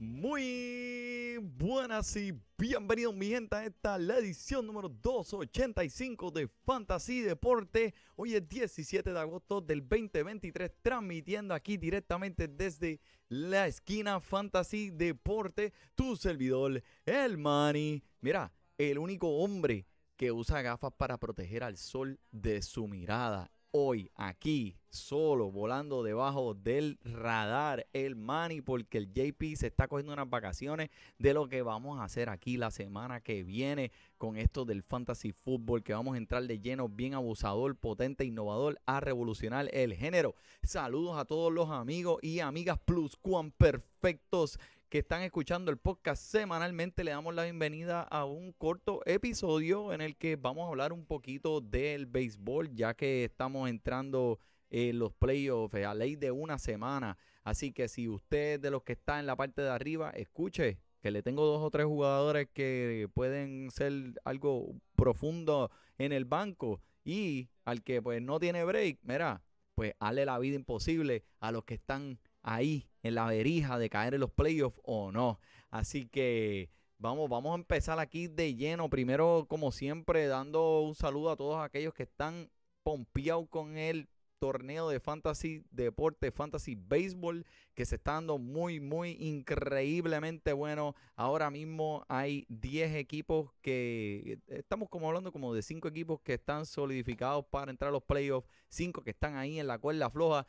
Muy buenas y bienvenidos mi gente a esta la edición número 285 de Fantasy Deporte. Hoy es 17 de agosto del 2023 transmitiendo aquí directamente desde la esquina Fantasy Deporte, tu servidor, el Mani. Mira, el único hombre que usa gafas para proteger al sol de su mirada hoy aquí, solo, volando debajo del radar, el Manny, porque el JP se está cogiendo unas vacaciones de lo que vamos a hacer aquí la semana que viene con esto del fantasy fútbol, que vamos a entrar de lleno, bien abusador, potente, innovador, a revolucionar el género. Saludos a todos los amigos y amigas plus cuan perfectos que están escuchando el podcast semanalmente, le damos la bienvenida a un corto episodio en el que vamos a hablar un poquito del béisbol, ya que estamos entrando en los playoffs a ley de una semana. Así que si usted de los que está en la parte de arriba, escuche que le tengo dos o tres jugadores que pueden ser algo profundo en el banco y al que pues no tiene break, mira, pues hazle la vida imposible a los que están ahí la verija de caer en los playoffs o no. Así que vamos, vamos a empezar aquí de lleno. Primero, como siempre, dando un saludo a todos aquellos que están pompeados con el torneo de fantasy deporte, fantasy béisbol, que se está dando muy, muy increíblemente bueno. Ahora mismo hay 10 equipos que, estamos como hablando como de 5 equipos que están solidificados para entrar a los playoffs, 5 que están ahí en la cuerda floja.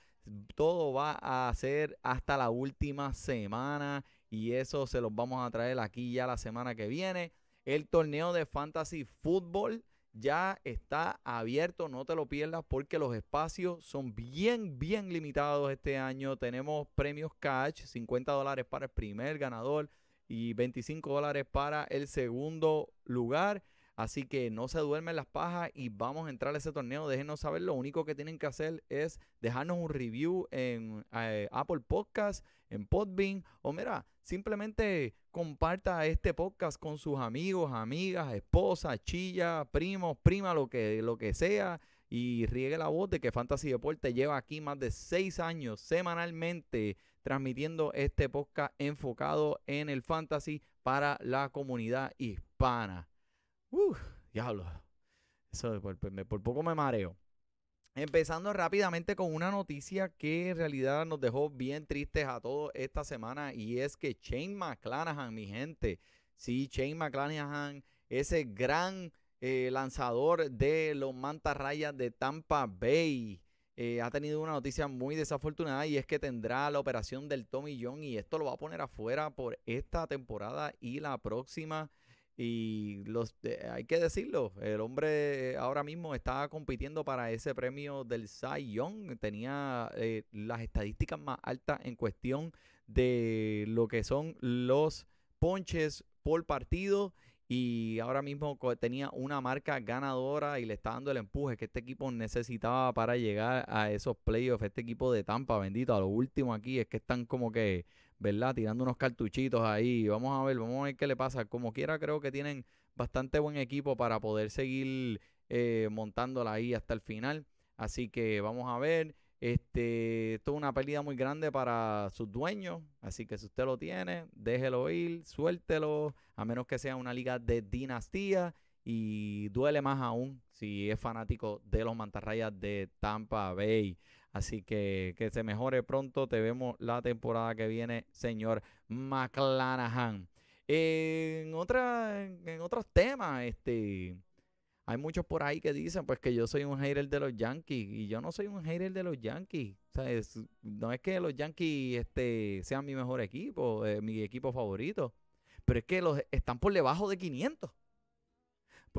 Todo va a ser hasta la última semana y eso se los vamos a traer aquí ya la semana que viene. El torneo de fantasy fútbol ya está abierto, no te lo pierdas porque los espacios son bien, bien limitados este año. Tenemos premios cash, 50 dólares para el primer ganador y 25 dólares para el segundo lugar. Así que no se duermen las pajas y vamos a entrar a ese torneo. Déjenos saber. Lo único que tienen que hacer es dejarnos un review en eh, Apple Podcast, en Podbean. O mira, simplemente comparta este podcast con sus amigos, amigas, esposas, chillas, primos, prima, lo que, lo que sea. Y riegue la voz de que Fantasy Deporte lleva aquí más de seis años semanalmente transmitiendo este podcast enfocado en el fantasy para la comunidad hispana. Uh, diablo. Eso por, poco me mareo. Empezando rápidamente con una noticia que en realidad nos dejó bien tristes a todos esta semana y es que Shane McClanahan, mi gente, sí, Shane McClanahan, ese gran eh, lanzador de los mantarrayas de Tampa Bay, eh, ha tenido una noticia muy desafortunada y es que tendrá la operación del Tommy John y esto lo va a poner afuera por esta temporada y la próxima. Y los, hay que decirlo, el hombre ahora mismo está compitiendo para ese premio del Cy Young. Tenía eh, las estadísticas más altas en cuestión de lo que son los ponches por partido. Y ahora mismo tenía una marca ganadora y le está dando el empuje que este equipo necesitaba para llegar a esos playoffs. Este equipo de Tampa, bendito. A lo último aquí es que están como que ¿verdad? Tirando unos cartuchitos ahí. Vamos a ver, vamos a ver qué le pasa. Como quiera, creo que tienen bastante buen equipo para poder seguir eh, montándola ahí hasta el final. Así que vamos a ver. Este, esto es una pérdida muy grande para sus dueños. Así que si usted lo tiene, déjelo ir, suéltelo. A menos que sea una liga de dinastía. Y duele más aún si es fanático de los mantarrayas de Tampa Bay. Así que que se mejore pronto. Te vemos la temporada que viene, señor McClanahan. En, otra, en otros temas, este, hay muchos por ahí que dicen pues que yo soy un hater de los Yankees y yo no soy un hater de los Yankees. no es que los Yankees este, sean mi mejor equipo, eh, mi equipo favorito, pero es que los están por debajo de 500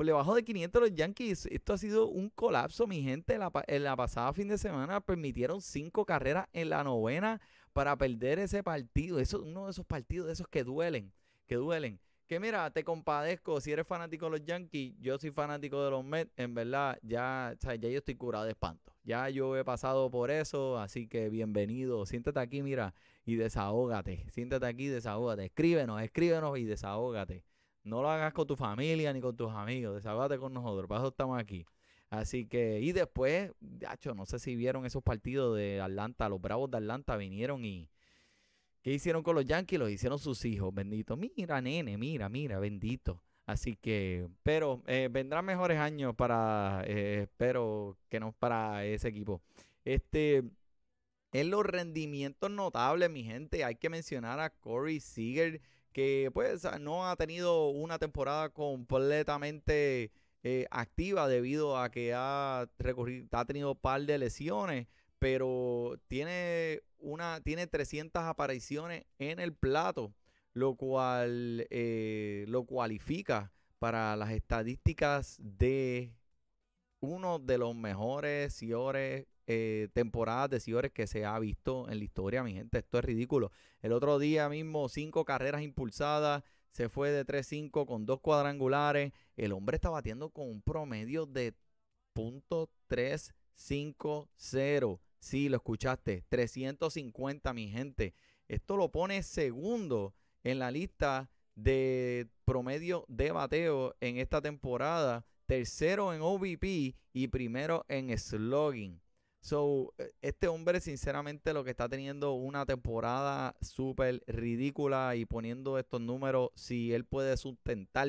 por debajo de 500 los Yankees. Esto ha sido un colapso, mi gente. La, en la pasada fin de semana permitieron cinco carreras en la novena para perder ese partido. Eso es uno de esos partidos de esos que duelen, que duelen. Que mira, te compadezco, si eres fanático de los Yankees, yo soy fanático de los Mets, en verdad, ya, ya yo estoy curado de espanto. Ya yo he pasado por eso, así que bienvenido. Siéntate aquí, mira, y desahógate. Siéntate aquí, desahógate. Escríbenos, escríbenos y desahógate. No lo hagas con tu familia ni con tus amigos. Desahógate con nosotros. Para estamos aquí. Así que, y después, hecho, no sé si vieron esos partidos de Atlanta. Los Bravos de Atlanta vinieron y, ¿Qué hicieron con los Yankees? Lo hicieron sus hijos, bendito. Mira, nene, mira, mira, bendito. Así que, pero eh, vendrán mejores años para, eh, espero que no para ese equipo. Este, en los rendimientos notables, mi gente, hay que mencionar a Corey Seager, que pues no ha tenido una temporada completamente eh, activa debido a que ha, ha tenido un par de lesiones pero tiene una tiene 300 apariciones en el plato, lo cual eh, lo cualifica para las estadísticas de uno de los mejores señores eh, temporadas de señores que se ha visto en la historia, mi gente. Esto es ridículo. El otro día mismo, cinco carreras impulsadas, se fue de 3-5 con dos cuadrangulares. El hombre está batiendo con un promedio de .350. Sí, lo escuchaste. 350, mi gente. Esto lo pone segundo en la lista de promedio de bateo en esta temporada. Tercero en OVP y primero en slugging. So, eh, este hombre, sinceramente, lo que está teniendo una temporada súper ridícula y poniendo estos números, si él puede sustentar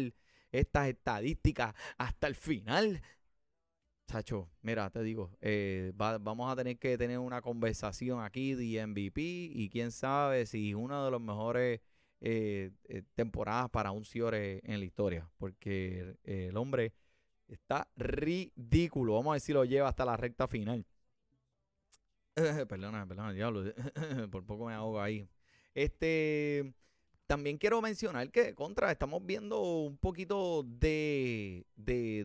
estas estadísticas hasta el final, Sacho, mira, te digo, eh, vamos a tener que tener una conversación aquí de MVP y quién sabe si una de las mejores eh, eh, temporadas para un Ciore en la historia, porque el hombre está ridículo. Vamos a si lo lleva hasta la recta final. perdona, perdona, diablo, por poco me ahogo ahí. Este, también quiero mencionar que contra estamos viendo un poquito de,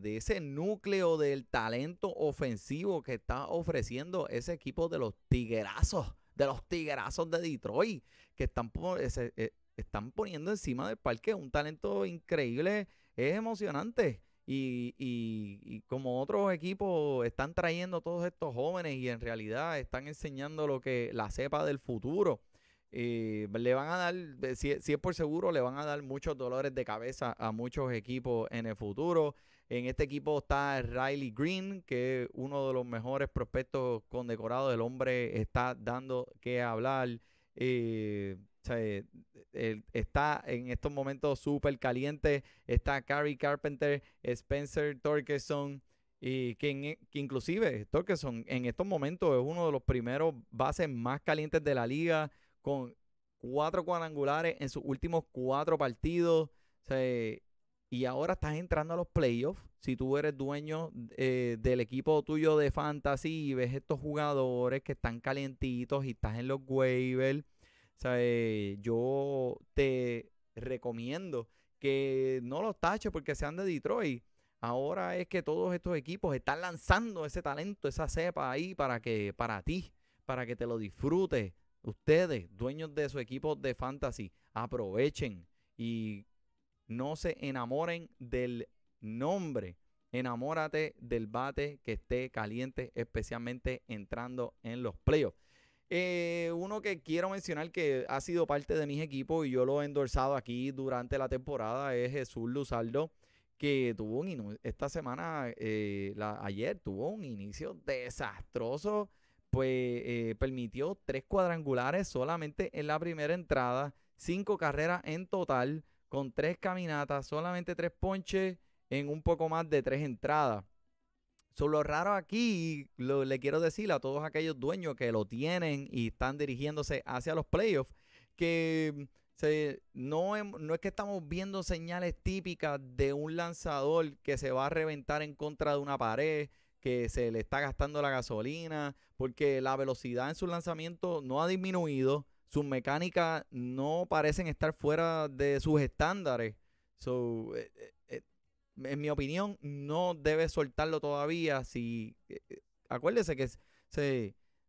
ese núcleo del talento ofensivo que está ofreciendo ese equipo de los tiguerazos, de los tiguerazos de Detroit, que están, eh, están poniendo encima del parque un talento increíble, es emocionante. Y, y, como otros equipos están trayendo todos estos jóvenes y en realidad están enseñando lo que la cepa del futuro. Eh, le van a dar, si, es por seguro, le van a dar muchos dolores de cabeza a muchos equipos en el futuro. En este equipo está Riley Green, que es uno de los mejores prospectos condecorados del hombre, está dando que hablar. Eh, está en estos momentos súper caliente. Está Carrie Carpenter, Spencer Torkelson. Y que, que, inclusive Torkelson en estos momentos es uno de los primeros bases más calientes de la liga con cuatro cuadrangulares en sus últimos cuatro partidos. y ahora estás entrando a los playoffs. Si tú eres dueño eh, del equipo tuyo de fantasy y ves estos jugadores que están calientitos y estás en los waivers, yo te recomiendo que no los taches porque sean de Detroit. Ahora es que todos estos equipos están lanzando ese talento, esa cepa ahí para que para ti, para que te lo disfrutes. Ustedes, dueños de su equipo de fantasy, aprovechen y no se enamoren del nombre. Enamórate del bate que esté caliente, especialmente entrando en los playoffs. Eh, uno que quiero mencionar que ha sido parte de mis equipos y yo lo he endorsado aquí durante la temporada es Jesús Luzardo, que tuvo un esta semana, eh, ayer tuvo un inicio desastroso pues eh, permitió tres cuadrangulares solamente en la primera entrada, cinco carreras en total, con tres caminatas, solamente tres ponches en un poco más de tres entradas. Solo raro aquí, lo, le quiero decir a todos aquellos dueños que lo tienen y están dirigiéndose hacia los playoffs, que no, no es que estamos viendo señales típicas de un lanzador que se va a reventar en contra de una pared, que se le está gastando la gasolina, porque la velocidad en su lanzamiento no ha disminuido, sus mecánicas no parecen estar fuera de sus estándares. So, eh, eh, en mi opinión, no debe soltarlo todavía. Si, acuérdese que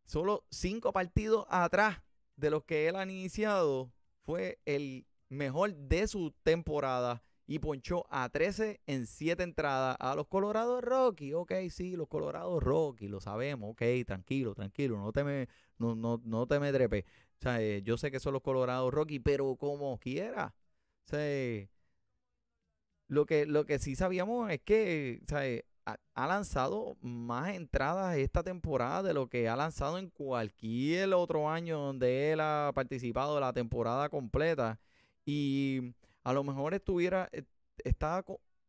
solo cinco partidos atrás de los que él ha iniciado fue el mejor de su temporada y ponchó a 13 en 7 entradas a los Colorados Rocky. Ok, sí, los Colorados Rocky, lo sabemos. Ok, tranquilo, tranquilo, no te me, no, no, no te me O sea, eh, yo sé que son los Colorados Rocky, pero como quiera. O lo que, lo que sí sabíamos es que o sea, ha, lanzado más entradas esta temporada de lo que ha lanzado en cualquier otro año donde él ha participado la temporada completa. Y a lo mejor estuviera, eh, estaba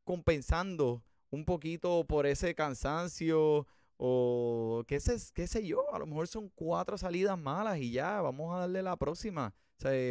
compensando un poquito por ese cansancio o qué sé, qué sé yo, a lo mejor son cuatro salidas malas y ya, vamos a darle la próxima.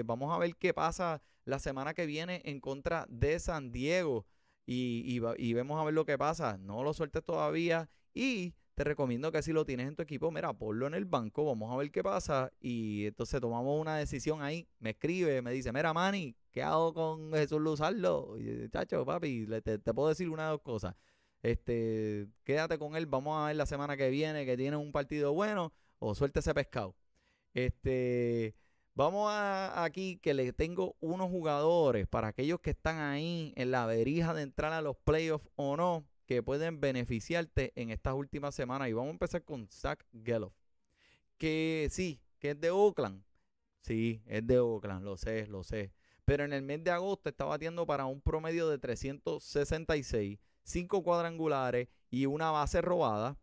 Vamos a ver qué pasa la semana que viene en contra de San Diego y, y, vemos a ver lo que pasa. No lo sueltes todavía y te recomiendo que si lo tienes en tu equipo, mira, ponlo en el banco, vamos a ver qué pasa y entonces tomamos una decisión ahí. Me escribe, me dice, mira, Manny, ¿qué hago con Jesús Luzardo? Y, chacho, papi, te, te puedo decir una de dos cosas este, quédate con él, vamos a ver la semana que viene que tiene un partido bueno o suelte ese pescado. Este, vamos a aquí que le tengo unos jugadores para aquellos que están ahí en la verija de entrar a los playoffs o no, que pueden beneficiarte en estas últimas semanas. Y vamos a empezar con Zach Geloff, que sí, que es de Oakland. Sí, es de Oakland, lo sé, lo sé. Pero en el mes de agosto está batiendo para un promedio de 366 cinco cuadrangulares y una base robada.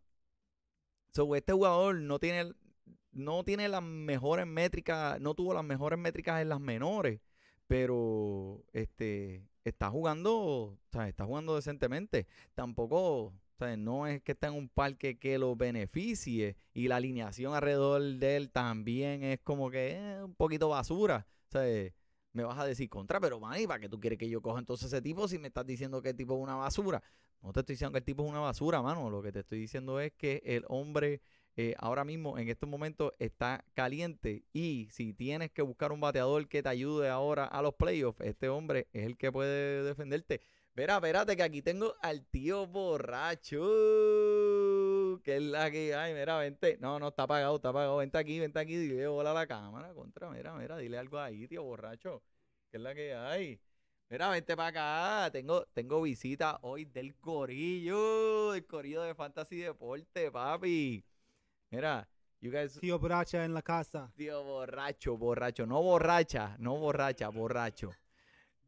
So, este jugador no tiene, no tiene las mejores métricas, no tuvo las mejores métricas en las menores, pero este está jugando, o sea, está jugando decentemente. Tampoco, o sea, no es que está en un parque que lo beneficie y la alineación alrededor de él también es como que eh, un poquito basura. Me vas a decir contra, pero man, ¿para qué tú quieres que yo coja entonces ese tipo si me estás diciendo que el tipo es una basura? No te estoy diciendo que el tipo es una basura, mano. Lo que te estoy diciendo es que el hombre eh, ahora mismo, en estos momentos, está caliente. Y si tienes que buscar un bateador que te ayude ahora a los playoffs, este hombre es el que puede defenderte. Verá, espérate, que aquí tengo al tío borracho. Que es la que. Ay, mira, vente. No, no, está apagado, está apagado. Vente aquí, vente aquí, dile hola a la cámara. Contra, mira, mira, dile algo ahí, tío borracho. Que es la que hay. Mira, vente para acá. Tengo, tengo visita hoy del Corillo. Del Corillo de Fantasy Deporte, papi. Mira, you guys. Tío borracha en la casa. Tío borracho, borracho. No borracha, no borracha, borracho.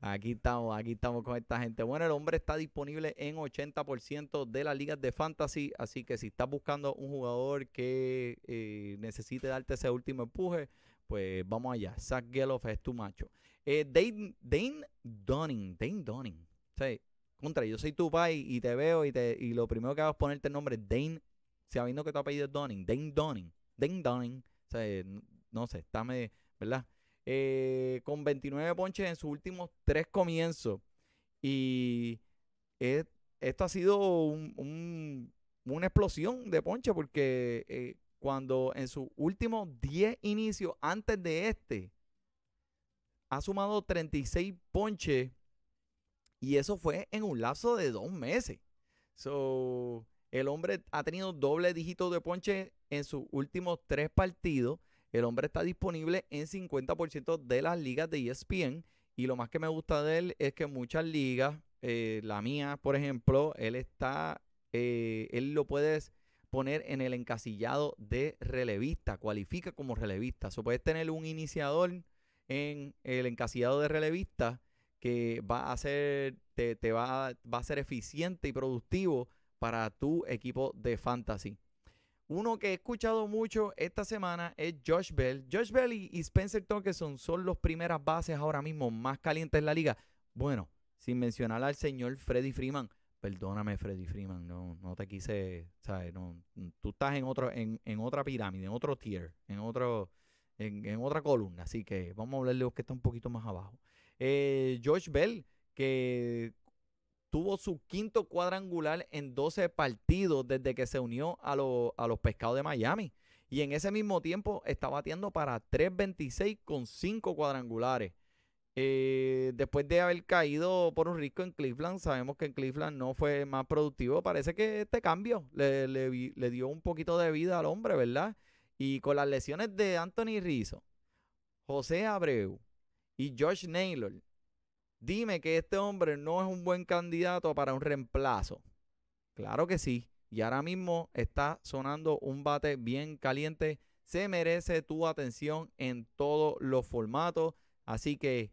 Aquí estamos, aquí estamos con esta gente. Bueno, el hombre está disponible en 80% de las ligas de fantasy, así que si estás buscando un jugador que eh, necesite darte ese último empuje, pues vamos allá. Zach Geloff es tu macho. Eh, Dane, Dane Dunning, Dane Dunning. Sea, contra, yo soy tu pai y te veo y, te, y lo primero que hago es ponerte el nombre Dane, sabiendo que tu apellido es Dunning, Dane Dunning, Dane Dunning. O sea, no, sé, está ¿verdad? Eh, con 29 ponches en sus últimos tres comienzos. Y esto ha sido un, una explosión de ponche porque eh, cuando en sus últimos 10 inicios antes de este, ha sumado 36 ponches y eso fue en un lapso de dos meses. So, el hombre ha tenido doble dígito de ponches en sus últimos tres partidos. El hombre está disponible en 50% de las ligas de ESPN. Y lo más que me gusta de él es que muchas ligas, eh, la mía, por ejemplo, él está, eh, él lo puedes poner en el encasillado de relevista, cualifica como relevista. O puedes tener un iniciador en el encasillado de relevista que va a ser, te, va, va, a ser eficiente y productivo para tu equipo de fantasy. Uno que he escuchado mucho esta semana es Josh Bell. Josh Bell y, Spencer Torkelson son los primeras bases ahora mismo más calientes en la liga. Bueno, sin mencionar al señor Freddy Freeman. Perdóname, Freddy Freeman, no, no te quise, ¿sabes? No, tú estás en otro, en, otra pirámide, en otro tier, en otro, en, otra columna. Así que vamos a hablarle de los que está un poquito más abajo. Eh, George Bell, que tuvo su quinto cuadrangular en 12 partidos desde que se unió a, a los pescados de Miami. Y en ese mismo tiempo está batiendo para 3.26 con 5 cuadrangulares. Eh, después de haber caído por un rico en Cleveland, sabemos que en Cleveland no fue más productivo. Parece que este cambio le, le dio un poquito de vida al hombre, ¿verdad? Y con las lesiones de Anthony Rizzo, José Abreu y Josh Naylor, dime que este hombre no es un buen candidato para un reemplazo. Claro que sí. Y ahora mismo está sonando un bate bien caliente. Se merece tu atención en todos los formatos. Así que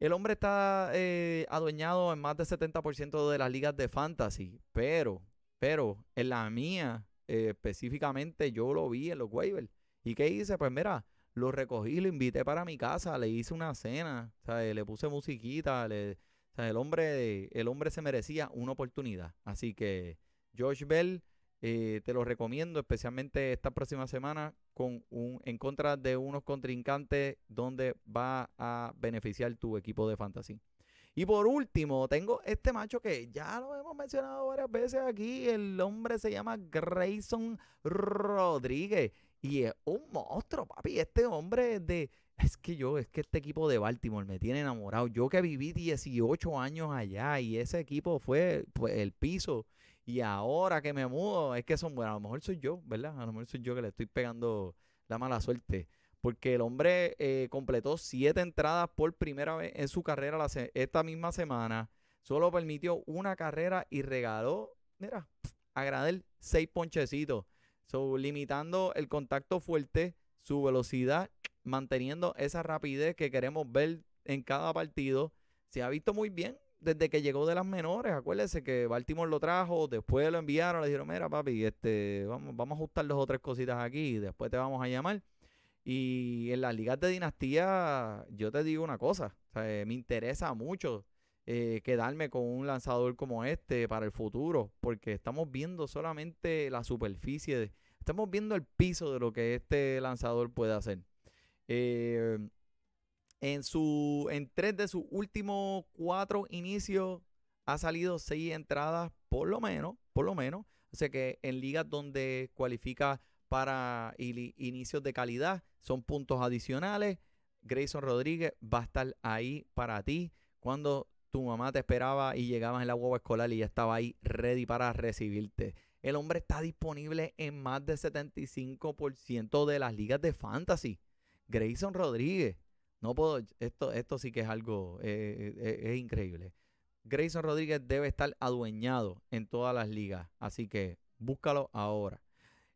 el hombre está eh, adueñado en más del 70% de las ligas de fantasy. Pero pero en la mía, eh, específicamente, yo lo vi en los waivers. ¿Y qué hice? Pues mira, lo recogí, lo invité para mi casa, le hice una cena, le puse musiquita, le, el, hombre, el hombre se merecía una oportunidad. Así que Josh Bell, eh, te lo recomiendo, especialmente esta próxima semana, con un, en contra de unos contrincantes donde va a beneficiar tu equipo de fantasy. Y por último, tengo este macho que ya lo hemos mencionado varias veces aquí. El hombre se llama Grayson Rodríguez. Y es un monstruo, papi. Este hombre de. Es que yo, es que este equipo de Baltimore me tiene enamorado. Yo que viví 18 años allá y ese equipo fue pues, el piso. Y ahora que me mudo, es que son buenos. A lo mejor soy yo, ¿verdad? A lo mejor soy yo que le estoy pegando la mala suerte. Porque el hombre eh, completó siete entradas por primera vez en su carrera esta misma semana. Solo permitió una carrera y regaló, mira, a Granel seis ponchecitos. So, limitando el contacto fuerte, su velocidad, manteniendo esa rapidez que queremos ver en cada partido. Se ha visto muy bien desde que llegó de las menores. Acuérdense que Baltimore lo trajo, después lo enviaron, le dijeron, mira papi, este, vamos, vamos a ajustar dos o tres cositas aquí y después te vamos a llamar. Y en las ligas de dinastía, yo te digo una cosa, me interesa mucho eh, quedarme con un lanzador como este para el futuro, porque estamos viendo solamente la superficie, estamos viendo el piso de lo que este lanzador puede hacer. Eh, en, su, en tres de sus últimos cuatro inicios ha salido seis entradas, por lo menos, por lo menos. O sea que en ligas donde cualifica para inicios de calidad, son puntos adicionales. Grayson Rodríguez va a estar ahí para ti cuando tu mamá te esperaba y llegabas en la hueva escolar y ya estaba ahí ready para recibirte. El hombre está disponible en más del 75% de las ligas de fantasy. Grayson Rodríguez. No puedo, esto, esto sí que es algo, eh, eh, es increíble. Grayson Rodríguez debe estar adueñado en todas las ligas, así que búscalo ahora.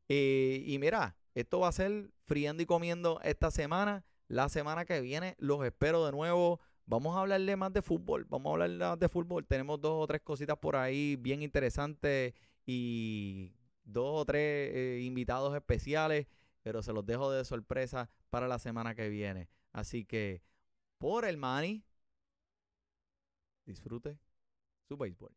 Eh, y mira, esto va a ser friendo y comiendo esta semana. La semana que viene los espero de nuevo. Vamos a hablarle más de fútbol. Vamos a hablar más de fútbol. Tenemos dos o tres cositas por ahí bien interesantes y dos o tres eh, invitados especiales. Pero se los dejo de sorpresa para la semana que viene. Así que por el money, disfrute su béisbol.